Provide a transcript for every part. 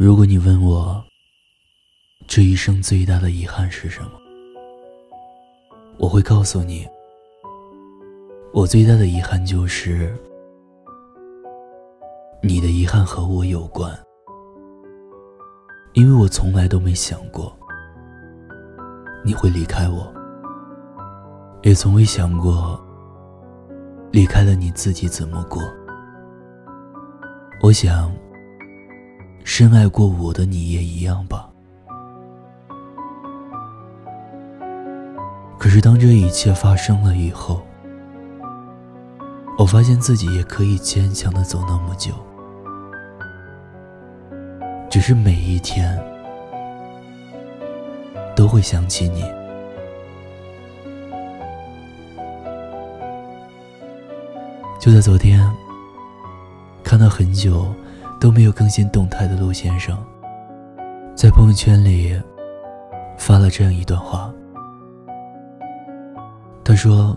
如果你问我，这一生最大的遗憾是什么，我会告诉你，我最大的遗憾就是，你的遗憾和我有关，因为我从来都没想过你会离开我，也从未想过离开了你自己怎么过。我想。深爱过我的你也一样吧。可是当这一切发生了以后，我发现自己也可以坚强的走那么久，只是每一天都会想起你。就在昨天，看到很久。都没有更新动态的陆先生，在朋友圈里发了这样一段话。他说：“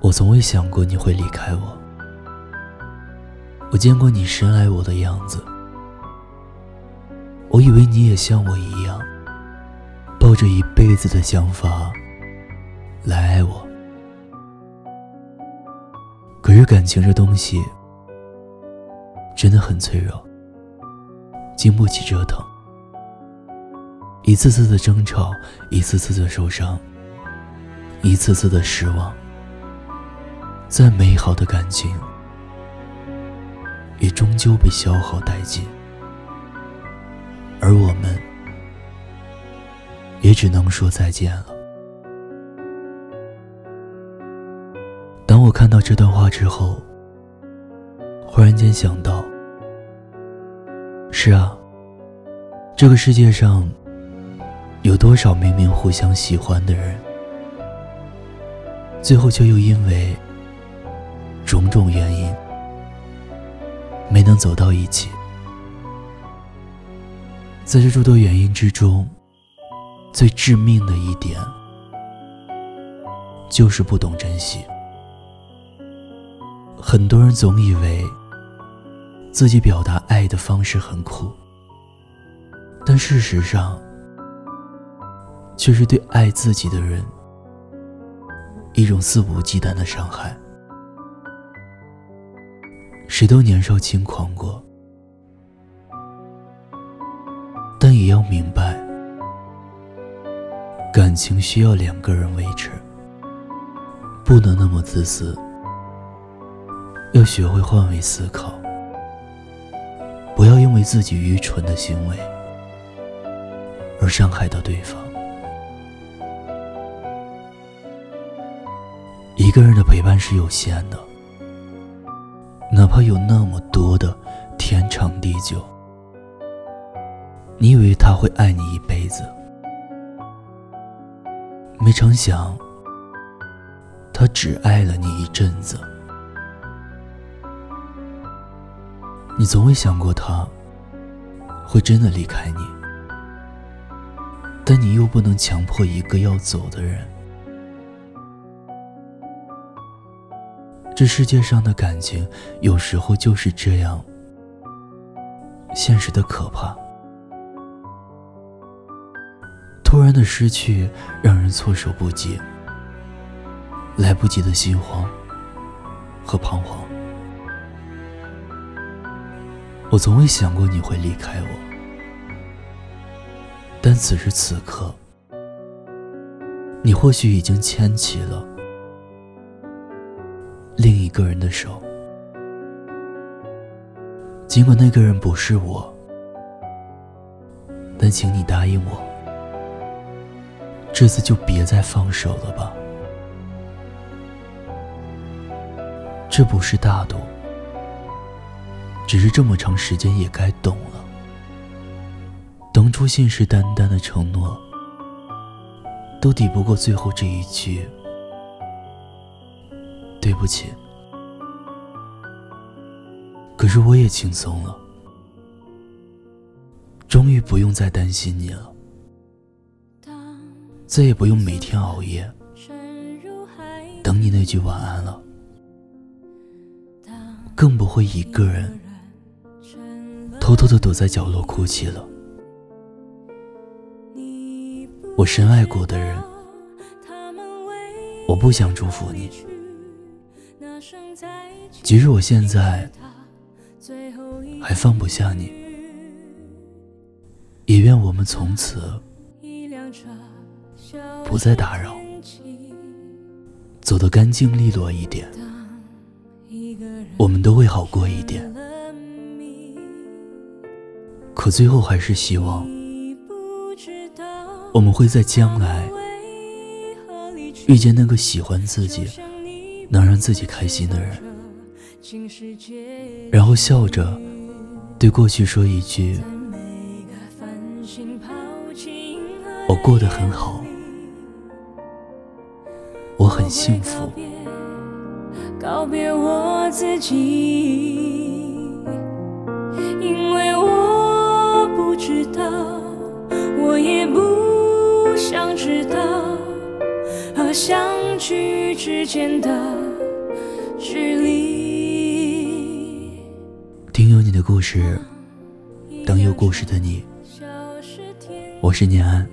我从未想过你会离开我，我见过你深爱我的样子，我以为你也像我一样，抱着一辈子的想法来爱我。可是感情这东西……”真的很脆弱，经不起折腾。一次次的争吵，一次次的受伤，一次次的失望。再美好的感情，也终究被消耗殆尽。而我们，也只能说再见了。当我看到这段话之后，忽然间想到。是啊，这个世界上有多少明明互相喜欢的人，最后却又因为种种原因没能走到一起？在这诸多原因之中，最致命的一点就是不懂珍惜。很多人总以为。自己表达爱的方式很酷，但事实上，却是对爱自己的人一种肆无忌惮的伤害。谁都年少轻狂过，但也要明白，感情需要两个人维持，不能那么自私，要学会换位思考。为自己愚蠢的行为而伤害到对方。一个人的陪伴是有限的，哪怕有那么多的天长地久，你以为他会爱你一辈子，没成想，他只爱了你一阵子。你从未想过他会真的离开你，但你又不能强迫一个要走的人。这世界上的感情有时候就是这样，现实的可怕。突然的失去让人措手不及，来不及的心慌和彷徨。我从未想过你会离开我，但此时此刻，你或许已经牵起了另一个人的手。尽管那个人不是我，但请你答应我，这次就别再放手了吧。这不是大度。只是这么长时间也该懂了，当初信誓旦旦的承诺，都抵不过最后这一句“对不起”。可是我也轻松了，终于不用再担心你了，再也不用每天熬夜等你那句晚安了，更不会一个人。偷偷的躲在角落哭泣了。我深爱过的人，我不想祝福你。即使我现在还放不下你，也愿我们从此不再打扰，走得干净利落一点，我们都会好过一点。可最后还是希望。我们会在将来遇见那个喜欢自己、能让自己开心的人，然后笑着对过去说一句：“我过得很好，我很幸福。”告别我自己，因为我知道和相聚之间的距离。听有你的故事，等有故事的你。我是念安，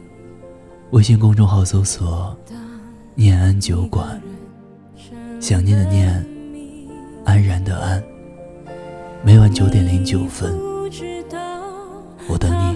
微信公众号搜索“念安酒馆”，想念的念，安然的安。每晚九点零九分，我等你。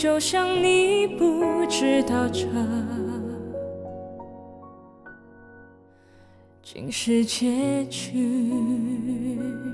就像你不知道这。竟是结局。